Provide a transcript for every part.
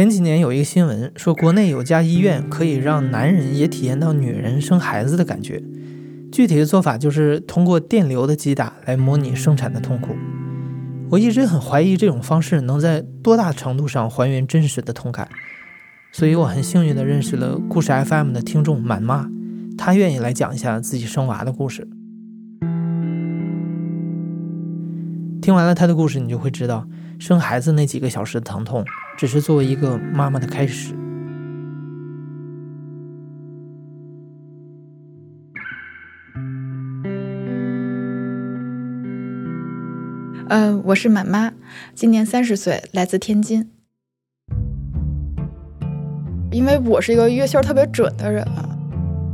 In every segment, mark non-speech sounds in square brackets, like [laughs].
前几年有一个新闻说，国内有家医院可以让男人也体验到女人生孩子的感觉。具体的做法就是通过电流的击打来模拟生产的痛苦。我一直很怀疑这种方式能在多大程度上还原真实的痛感，所以我很幸运地认识了故事 FM 的听众满妈，她愿意来讲一下自己生娃的故事。听完了她的故事，你就会知道，生孩子那几个小时的疼痛，只是作为一个妈妈的开始。嗯，我是满妈，今年三十岁，来自天津。因为我是一个月信特别准的人，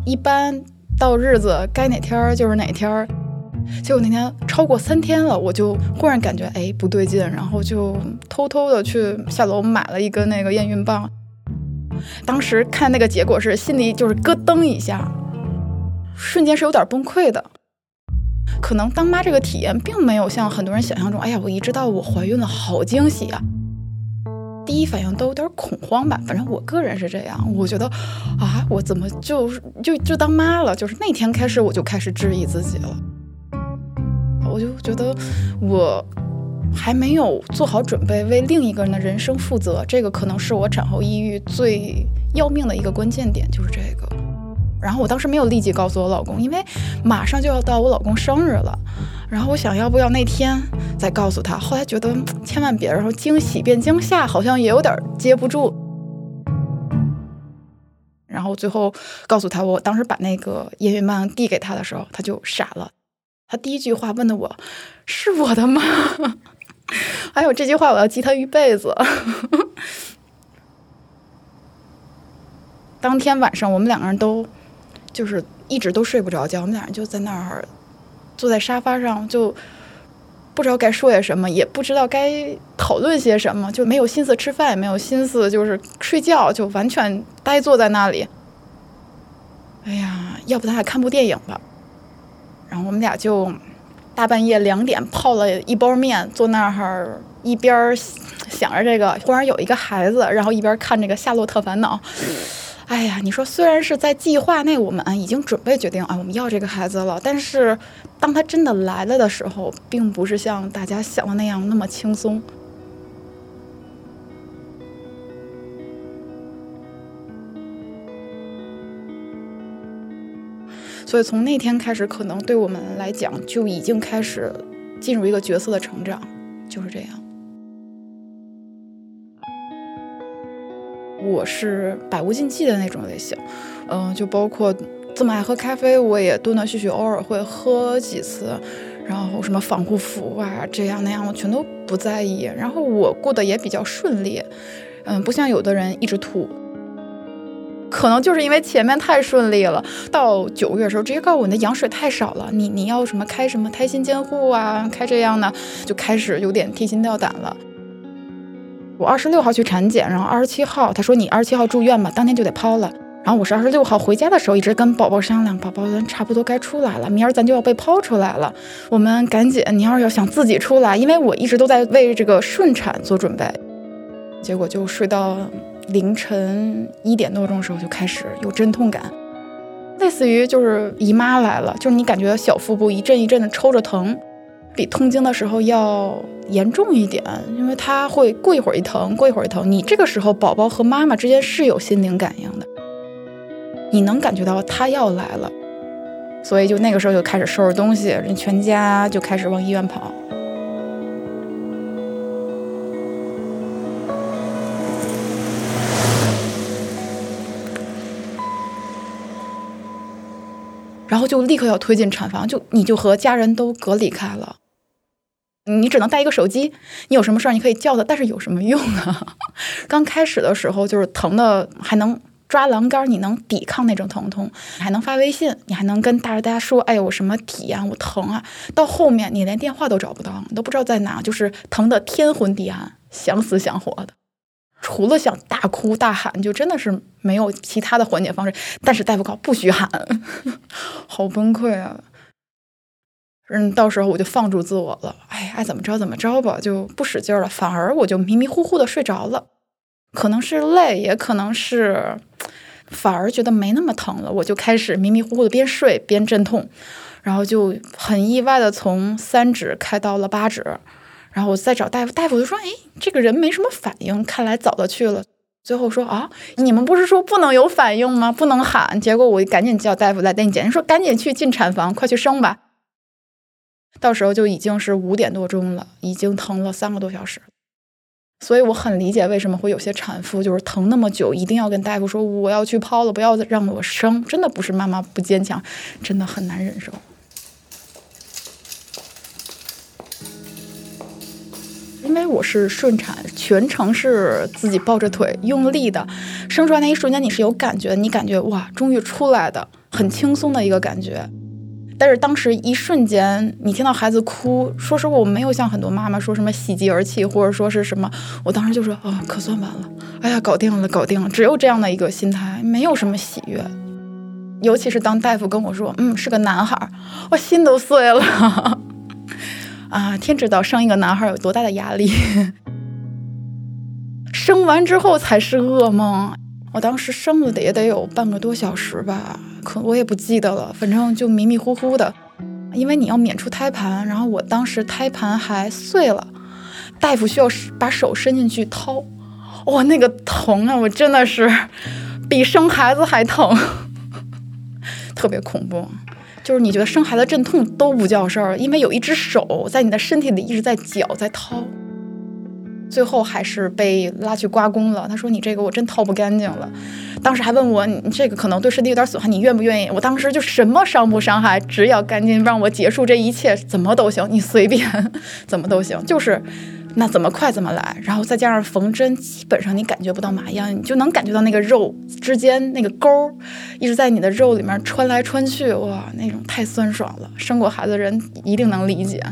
一般到日子该哪天就是哪天。结果那天超过三天了，我就忽然感觉哎不对劲，然后就偷偷的去下楼买了一根那个验孕棒。当时看那个结果是心里就是咯噔一下，瞬间是有点崩溃的。可能当妈这个体验并没有像很多人想象中，哎呀，我一知道我怀孕了，好惊喜啊！第一反应都有点恐慌吧。反正我个人是这样，我觉得啊，我怎么就就就当妈了？就是那天开始我就开始质疑自己了，我就觉得我还没有做好准备为另一个人的人生负责，这个可能是我产后抑郁最要命的一个关键点，就是这个。然后我当时没有立即告诉我老公，因为马上就要到我老公生日了。然后我想要不要那天再告诉他，后来觉得千万别，然后惊喜变惊吓，好像也有点接不住。然后最后告诉他，我当时把那个验孕棒递给他的时候，他就傻了。他第一句话问的我：“是我的吗？” [laughs] 哎呦，这句话我要记他一辈子。当天晚上，我们两个人都。就是一直都睡不着觉，我们俩人就在那儿坐在沙发上，就不知道该说些什么，也不知道该讨论些什么，就没有心思吃饭，也没有心思就是睡觉，就完全呆坐在那里。哎呀，要不咱俩看部电影吧？然后我们俩就大半夜两点泡了一包面，坐那儿一边想着这个，忽然有一个孩子，然后一边看这个《夏洛特烦恼》。哎呀，你说虽然是在计划内，我们已经准备决定啊，我们要这个孩子了，但是当他真的来了的时候，并不是像大家想的那样那么轻松。所以从那天开始，可能对我们来讲就已经开始进入一个角色的成长，就是这样。我是百无禁忌的那种类型，嗯，就包括这么爱喝咖啡，我也断断续续偶尔会喝几次，然后什么防护服啊，这样那样我全都不在意。然后我过得也比较顺利，嗯，不像有的人一直吐，可能就是因为前面太顺利了，到九月的时候直接告诉我你的羊水太少了，你你要什么开什么胎心监护啊，开这样的，就开始有点提心吊胆了。我二十六号去产检，然后二十七号他说你二十七号住院吧，当天就得抛了。然后我是二十六号回家的时候，一直跟宝宝商量，宝宝咱差不多该出来了，明儿咱就要被抛出来了，我们赶紧，你要是要想自己出来，因为我一直都在为这个顺产做准备。结果就睡到凌晨一点多钟的时候就开始有阵痛感，类似于就是姨妈来了，就是你感觉小腹部一阵一阵的抽着疼。比痛经的时候要严重一点，因为它会过一会儿一疼，过一会儿一疼。你这个时候宝宝和妈妈之间是有心灵感应的，你能感觉到他要来了，所以就那个时候就开始收拾东西，人全家就开始往医院跑。然后就立刻要推进产房，就你就和家人都隔离开了。你只能带一个手机，你有什么事儿你可以叫他，但是有什么用啊？[laughs] 刚开始的时候就是疼的，还能抓栏杆，你能抵抗那种疼痛，还能发微信，你还能跟大家说，哎，我什么体验，我疼啊。到后面你连电话都找不到，你都不知道在哪，就是疼的天昏地暗，想死想活的，除了想大哭大喊，就真的是没有其他的缓解方式。但是大夫告不许喊，[laughs] 好崩溃啊！嗯，到时候我就放逐自我了，哎，爱怎么着怎么着吧，就不使劲了，反而我就迷迷糊糊的睡着了。可能是累，也可能是反而觉得没那么疼了，我就开始迷迷糊糊的边睡边阵痛，然后就很意外的从三指开到了八指，然后我再找大夫，大夫就说：“哎，这个人没什么反应，看来早的去了。”最后说：“啊，你们不是说不能有反应吗？不能喊。”结果我赶紧叫大夫来带你检查，说：“赶紧去进产房，快去生吧。”到时候就已经是五点多钟了，已经疼了三个多小时。所以我很理解为什么会有些产妇就是疼那么久，一定要跟大夫说我要去剖了，不要让我生。真的不是妈妈不坚强，真的很难忍受。因为我是顺产，全程是自己抱着腿用力的，生出来那一瞬间你是有感觉，你感觉哇，终于出来的，很轻松的一个感觉。但是当时一瞬间，你听到孩子哭，说实话，我没有像很多妈妈说什么喜极而泣，或者说是什么，我当时就说啊，可算完了，哎呀，搞定了，搞定了，只有这样的一个心态，没有什么喜悦。[laughs] 尤其是当大夫跟我说，嗯，是个男孩，我心都碎了。啊，天知道生一个男孩有多大的压力，[laughs] 生完之后才是噩梦。我当时生了得也得有半个多小时吧。可我也不记得了，反正就迷迷糊糊的，因为你要免出胎盘，然后我当时胎盘还碎了，大夫需要把手伸进去掏，哇，那个疼啊，我真的是比生孩子还疼，[laughs] 特别恐怖，就是你觉得生孩子阵痛都不叫事儿，因为有一只手在你的身体里一直在绞在掏。最后还是被拉去刮宫了。他说：“你这个我真掏不干净了。”当时还问我：“你这个可能对身体有点损害，你愿不愿意？”我当时就什么伤不伤害，只要赶紧让我结束这一切，怎么都行，你随便，怎么都行，就是那怎么快怎么来。然后再加上缝针，基本上你感觉不到麻药，你就能感觉到那个肉之间那个沟一直在你的肉里面穿来穿去，哇，那种太酸爽了。生过孩子的人一定能理解。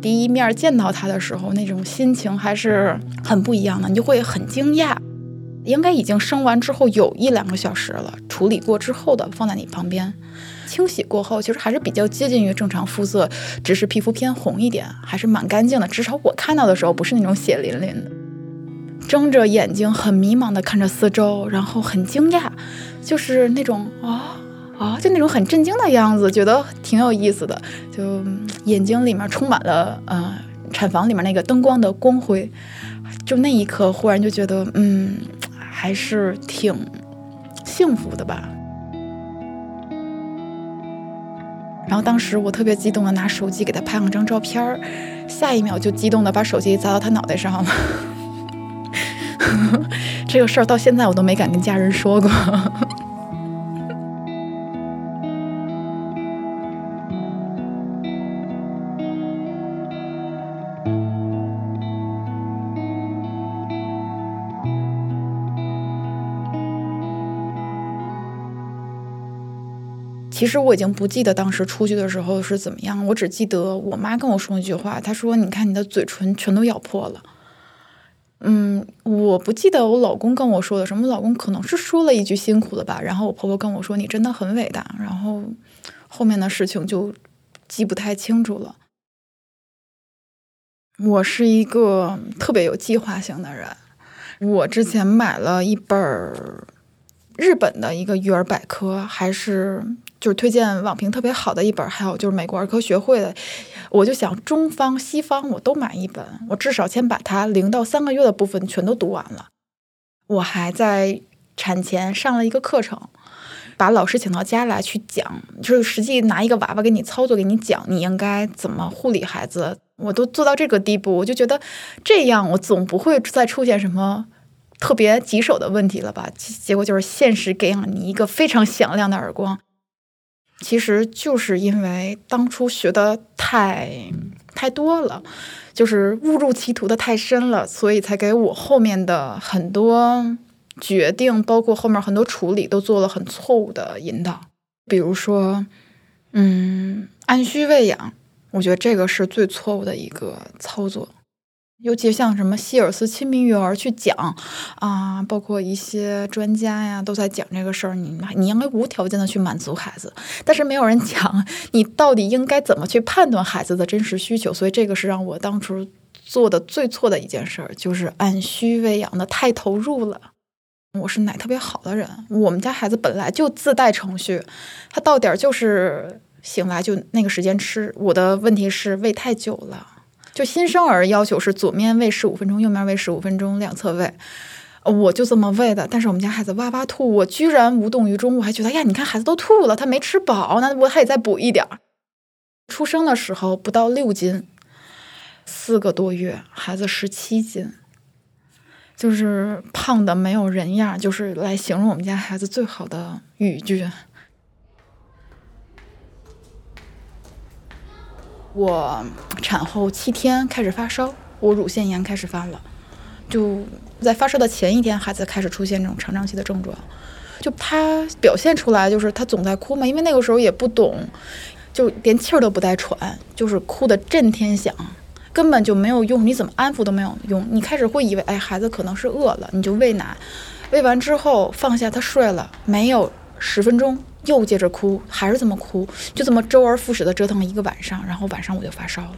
第一面见到他的时候，那种心情还是很不一样的，你就会很惊讶。应该已经生完之后有一两个小时了，处理过之后的放在你旁边，清洗过后，其实还是比较接近于正常肤色，只是皮肤偏红一点，还是蛮干净的。至少我看到的时候不是那种血淋淋的。睁着眼睛很迷茫的看着四周，然后很惊讶，就是那种啊。啊，就那种很震惊的样子，觉得挺有意思的，就眼睛里面充满了呃产房里面那个灯光的光辉，就那一刻忽然就觉得嗯还是挺幸福的吧。然后当时我特别激动的拿手机给他拍了张照片下一秒就激动的把手机砸到他脑袋上了。[laughs] 这个事儿到现在我都没敢跟家人说过。其实我已经不记得当时出去的时候是怎么样，我只记得我妈跟我说一句话，她说：“你看你的嘴唇全都咬破了。”嗯，我不记得我老公跟我说的什么，老公可能是说了一句辛苦了吧。然后我婆婆跟我说：“你真的很伟大。”然后后面的事情就记不太清楚了。我是一个特别有计划性的人，我之前买了一本日本的一个育儿百科，还是。就是推荐网评特别好的一本，还有就是美国儿科学会的，我就想中方西方我都买一本，我至少先把它零到三个月的部分全都读完了。我还在产前上了一个课程，把老师请到家来去讲，就是实际拿一个娃娃给你操作，给你讲你应该怎么护理孩子。我都做到这个地步，我就觉得这样我总不会再出现什么特别棘手的问题了吧？结果就是现实给了你一个非常响亮的耳光。其实就是因为当初学的太太多了，就是误入歧途的太深了，所以才给我后面的很多决定，包括后面很多处理，都做了很错误的引导。比如说，嗯，按需喂养，我觉得这个是最错误的一个操作。尤其像什么希尔斯亲密育儿去讲啊，包括一些专家呀都在讲这个事儿。你你应该无条件的去满足孩子，但是没有人 [laughs] 讲你到底应该怎么去判断孩子的真实需求。所以这个是让我当初做的最错的一件事儿，就是按需喂养的太投入了。我是奶特别好的人，我们家孩子本来就自带程序，他到点儿就是醒来就那个时间吃。我的问题是喂太久了。就新生儿要求是左面喂十五分钟，右面喂十五分钟，两侧喂，我就这么喂的。但是我们家孩子哇哇吐，我居然无动于衷。我还觉得呀，你看孩子都吐了，他没吃饱，那我还得再补一点儿。出生的时候不到六斤，四个多月孩子十七斤，就是胖的没有人样，就是来形容我们家孩子最好的语句。我产后七天开始发烧，我乳腺炎开始犯了，就在发烧的前一天，孩子开始出现这种成长期的症状，就他表现出来就是他总在哭嘛，因为那个时候也不懂，就连气儿都不带喘，就是哭的震天响，根本就没有用，你怎么安抚都没有用。你开始会以为，哎，孩子可能是饿了，你就喂奶，喂完之后放下他睡了，没有十分钟。又接着哭，还是这么哭，就这么周而复始的折腾了一个晚上，然后晚上我就发烧了。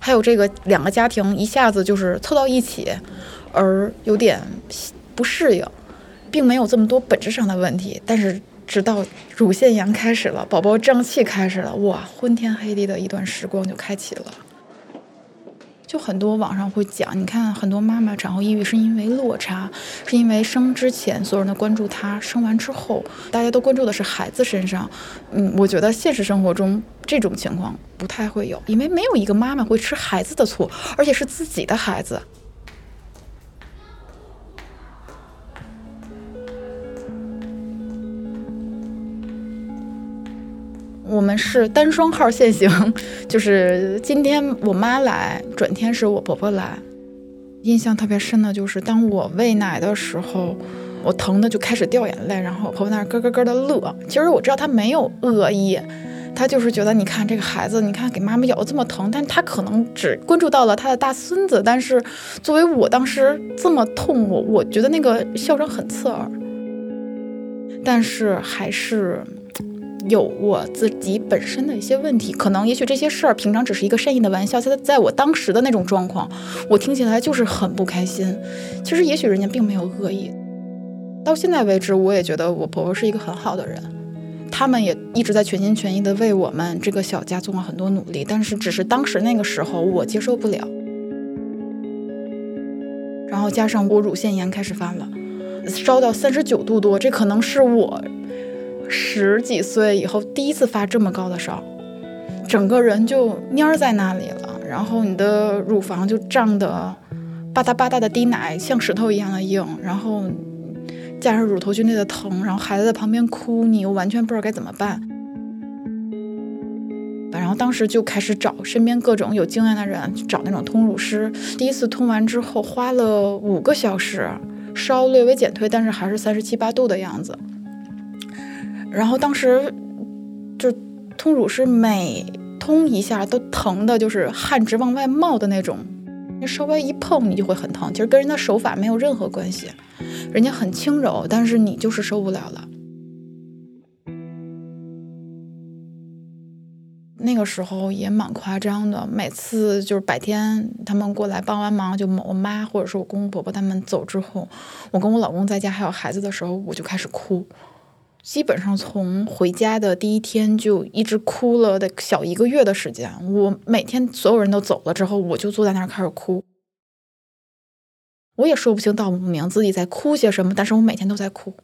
还有这个两个家庭一下子就是凑到一起，而有点不适应，并没有这么多本质上的问题，但是直到乳腺炎开始了，宝宝胀气开始了，哇，昏天黑地的一段时光就开启了。就很多网上会讲，你看很多妈妈产后抑郁是因为落差，是因为生之前所有人都关注她，生完之后大家都关注的是孩子身上。嗯，我觉得现实生活中这种情况不太会有，因为没有一个妈妈会吃孩子的醋，而且是自己的孩子。我们是单双号限行，[laughs] 就是今天我妈来，转天是我婆婆来。印象特别深的就是，当我喂奶的时候，我疼的就开始掉眼泪，然后我婆婆那儿咯咯咯的乐。其实我知道她没有恶意，她就是觉得你看这个孩子，你看给妈妈咬的这么疼，但她可能只关注到了她的大孙子。但是作为我当时这么痛，我我觉得那个笑声很刺耳，但是还是。有我自己本身的一些问题，可能也许这些事儿平常只是一个善意的玩笑，在在我当时的那种状况，我听起来就是很不开心。其实也许人家并没有恶意。到现在为止，我也觉得我婆婆是一个很好的人，他们也一直在全心全意的为我们这个小家做了很多努力，但是只是当时那个时候我接受不了。然后加上我乳腺炎开始犯了，烧到三十九度多，这可能是我。十几岁以后第一次发这么高的烧，整个人就蔫在那里了，然后你的乳房就胀得吧嗒吧嗒的滴奶，像石头一样的硬，然后加上乳头剧内的疼，然后孩子在旁边哭，你又完全不知道该怎么办。然后当时就开始找身边各种有经验的人，找那种通乳师。第一次通完之后花了五个小时，烧略微减退，但是还是三十七八度的样子。然后当时就通乳是每通一下都疼的，就是汗直往外冒的那种。你稍微一碰你就会很疼，其实跟人的手法没有任何关系，人家很轻柔，但是你就是受不了了。那个时候也蛮夸张的，每次就是白天他们过来帮完忙，就我妈或者是我公公婆婆他们走之后，我跟我老公在家还有孩子的时候，我就开始哭。基本上从回家的第一天就一直哭了的小一个月的时间，我每天所有人都走了之后，我就坐在那儿开始哭。我也说不清道不明自己在哭些什么，但是我每天都在哭。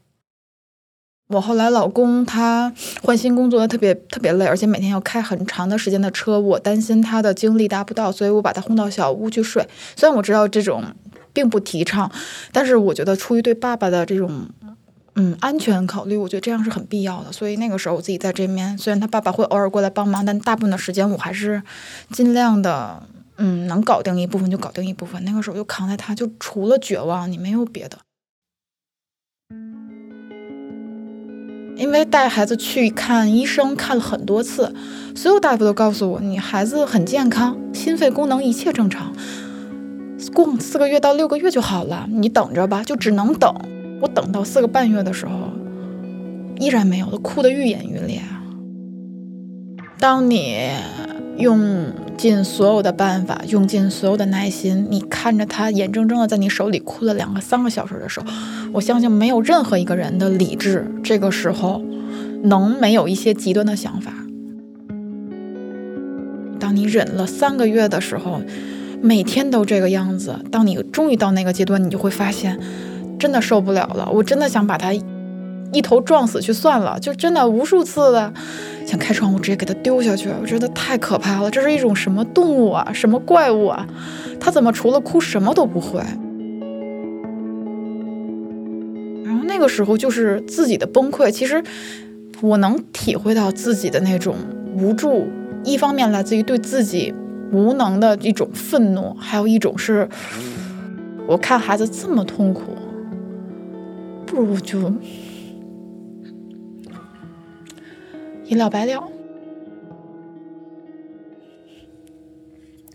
我后来老公他换新工作，特别特别累，而且每天要开很长的时间的车，我担心他的精力达不到，所以我把他轰到小屋去睡。虽然我知道这种并不提倡，但是我觉得出于对爸爸的这种。嗯，安全考虑，我觉得这样是很必要的。所以那个时候我自己在这边，虽然他爸爸会偶尔过来帮忙，但大部分的时间我还是尽量的，嗯，能搞定一部分就搞定一部分。那个时候就扛在他，就除了绝望，你没有别的。因为带孩子去看医生，看了很多次，所有大夫都告诉我，你孩子很健康，心肺功能一切正常。过四个月到六个月就好了，你等着吧，就只能等。我等到四个半月的时候，依然没有，都哭得愈演愈烈。当你用尽所有的办法，用尽所有的耐心，你看着他眼睁睁的在你手里哭了两个、三个小时的时候，我相信没有任何一个人的理智这个时候能没有一些极端的想法。当你忍了三个月的时候。每天都这个样子，当你终于到那个阶段，你就会发现，真的受不了了。我真的想把他一头撞死去算了，就真的无数次的想开窗户直接给他丢下去。我觉得太可怕了，这是一种什么动物啊，什么怪物啊？他怎么除了哭什么都不会？然后那个时候就是自己的崩溃。其实我能体会到自己的那种无助，一方面来自于对自己。无能的一种愤怒，还有一种是，我看孩子这么痛苦，不如就一了百了。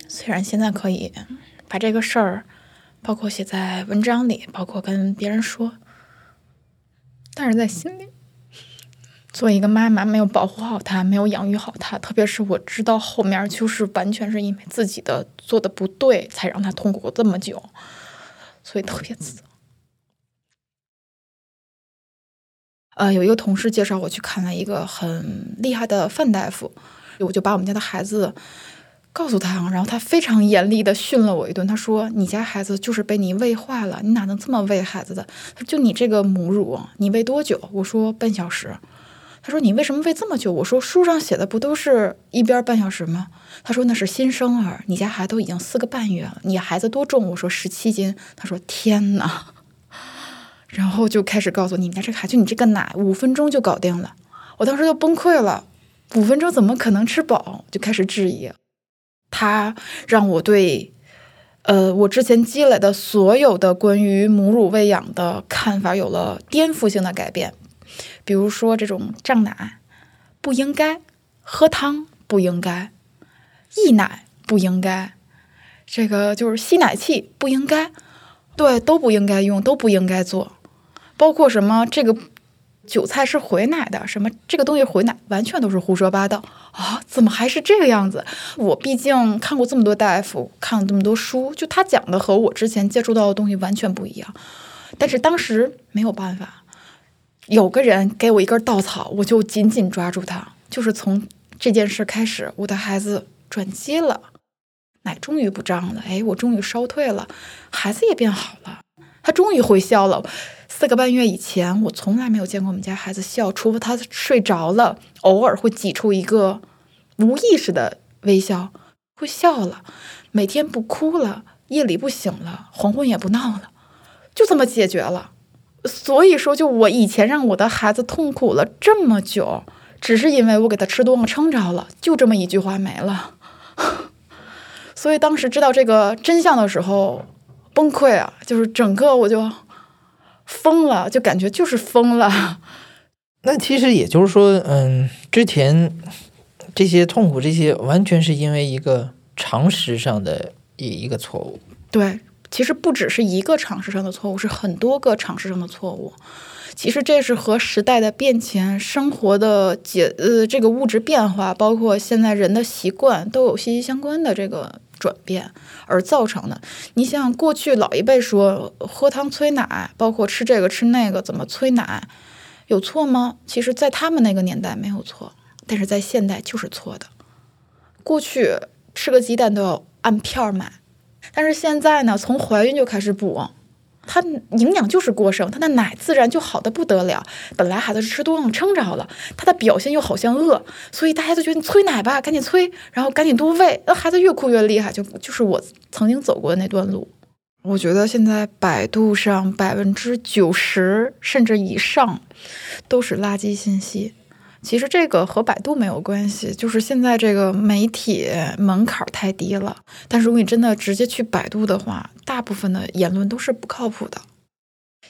虽然现在可以把这个事儿，包括写在文章里，包括跟别人说，但是在心里。做一个妈妈，没有保护好他，没有养育好他，特别是我知道后面就是完全是因为自己的做的不对，才让他痛苦这么久，所以特别自责。呃，有一个同事介绍我去看了一个很厉害的范大夫，我就把我们家的孩子告诉他，然后他非常严厉的训了我一顿。他说：“你家孩子就是被你喂坏了，你哪能这么喂孩子的？他就你这个母乳，你喂多久？”我说：“半小时。”他说：“你为什么喂这么久？”我说：“书上写的不都是一边半小时吗？”他说：“那是新生儿，你家孩子都已经四个半月了，你孩子多重？”我说：“十七斤。”他说：“天哪！”然后就开始告诉你们家这个孩，就你这个奶，五分钟就搞定了。我当时就崩溃了，五分钟怎么可能吃饱？就开始质疑。他让我对，呃，我之前积累的所有的关于母乳喂养的看法有了颠覆性的改变。比如说，这种胀奶不应该喝汤，不应该溢奶，不应该这个就是吸奶器，不应该，对，都不应该用，都不应该做。包括什么这个韭菜是回奶的，什么这个东西回奶，完全都是胡说八道啊！怎么还是这个样子？我毕竟看过这么多大夫，看了这么多书，就他讲的和我之前接触到的东西完全不一样。但是当时没有办法。有个人给我一根稻草，我就紧紧抓住他。就是从这件事开始，我的孩子转机了，奶终于不胀了。哎，我终于烧退了，孩子也变好了，他终于会笑了。四个半月以前，我从来没有见过我们家孩子笑，除非他睡着了，偶尔会挤出一个无意识的微笑，会笑了。每天不哭了，夜里不醒了，黄昏也不闹了，就这么解决了。所以说，就我以前让我的孩子痛苦了这么久，只是因为我给他吃多了撑着了，就这么一句话没了。[laughs] 所以当时知道这个真相的时候，崩溃啊，就是整个我就疯了，就感觉就是疯了。[laughs] 那其实也就是说，嗯，之前这些痛苦，这些完全是因为一个常识上的一一个错误。对。其实不只是一个常识上的错误，是很多个常识上的错误。其实这是和时代的变迁、生活的解呃这个物质变化，包括现在人的习惯都有息息相关的这个转变而造成的。你想想，过去老一辈说喝汤催奶，包括吃这个吃那个，怎么催奶，有错吗？其实，在他们那个年代没有错，但是在现代就是错的。过去吃个鸡蛋都要按片买。但是现在呢，从怀孕就开始补，它营养就是过剩，它的奶自然就好的不得了。本来孩子是吃多了撑着了，他的表现又好像饿，所以大家都觉得你催奶吧，赶紧催，然后赶紧多喂，那孩子越哭越厉害。就就是我曾经走过的那段路，我觉得现在百度上百分之九十甚至以上都是垃圾信息。其实这个和百度没有关系，就是现在这个媒体门槛太低了。但是如果你真的直接去百度的话，大部分的言论都是不靠谱的。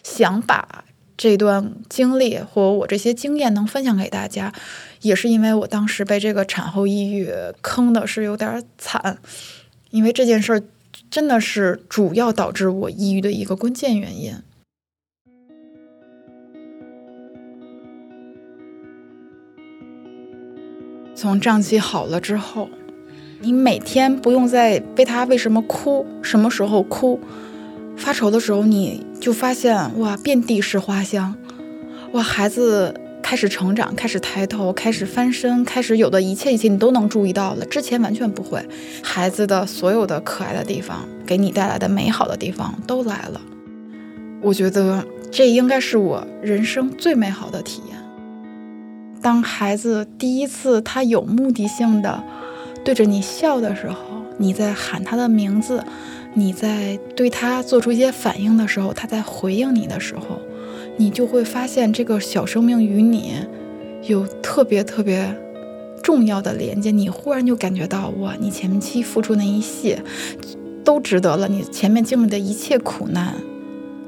想把这段经历或我这些经验能分享给大家，也是因为我当时被这个产后抑郁坑的是有点惨。因为这件事儿真的是主要导致我抑郁的一个关键原因。从胀气好了之后，你每天不用再为他为什么哭，什么时候哭，发愁的时候，你就发现哇，遍地是花香，哇，孩子开始成长，开始抬头，开始翻身，开始有的一切一切你都能注意到了，之前完全不会。孩子的所有的可爱的地方，给你带来的美好的地方都来了。我觉得这应该是我人生最美好的体验。当孩子第一次他有目的性的对着你笑的时候，你在喊他的名字，你在对他做出一些反应的时候，他在回应你的时候，你就会发现这个小生命与你有特别特别重要的连接。你忽然就感觉到，哇，你前期付出那一切都值得了，你前面经历的一切苦难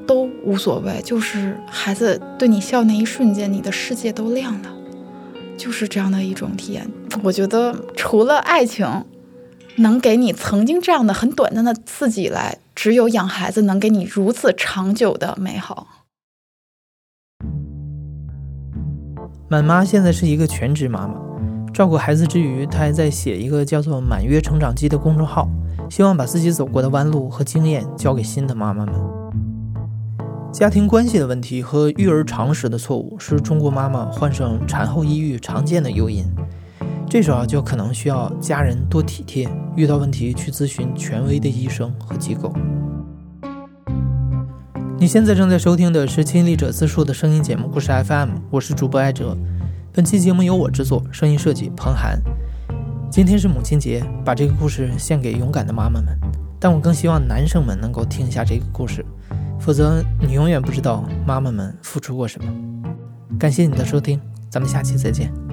都无所谓。就是孩子对你笑那一瞬间，你的世界都亮了。就是这样的一种体验，我觉得除了爱情能给你曾经这样的很短暂的刺激来，只有养孩子能给你如此长久的美好。满妈现在是一个全职妈妈，照顾孩子之余，她还在写一个叫做“满月成长记”的公众号，希望把自己走过的弯路和经验交给新的妈妈们。家庭关系的问题和育儿常识的错误是中国妈妈患上产后抑郁常见的诱因，这时候就可能需要家人多体贴，遇到问题去咨询权威的医生和机构。你现在正在收听的是亲历者自述的声音节目故事 FM，我是主播艾哲。本期节目由我制作，声音设计彭涵。今天是母亲节，把这个故事献给勇敢的妈妈们，但我更希望男生们能够听一下这个故事。否则，你永远不知道妈妈们付出过什么。感谢你的收听，咱们下期再见。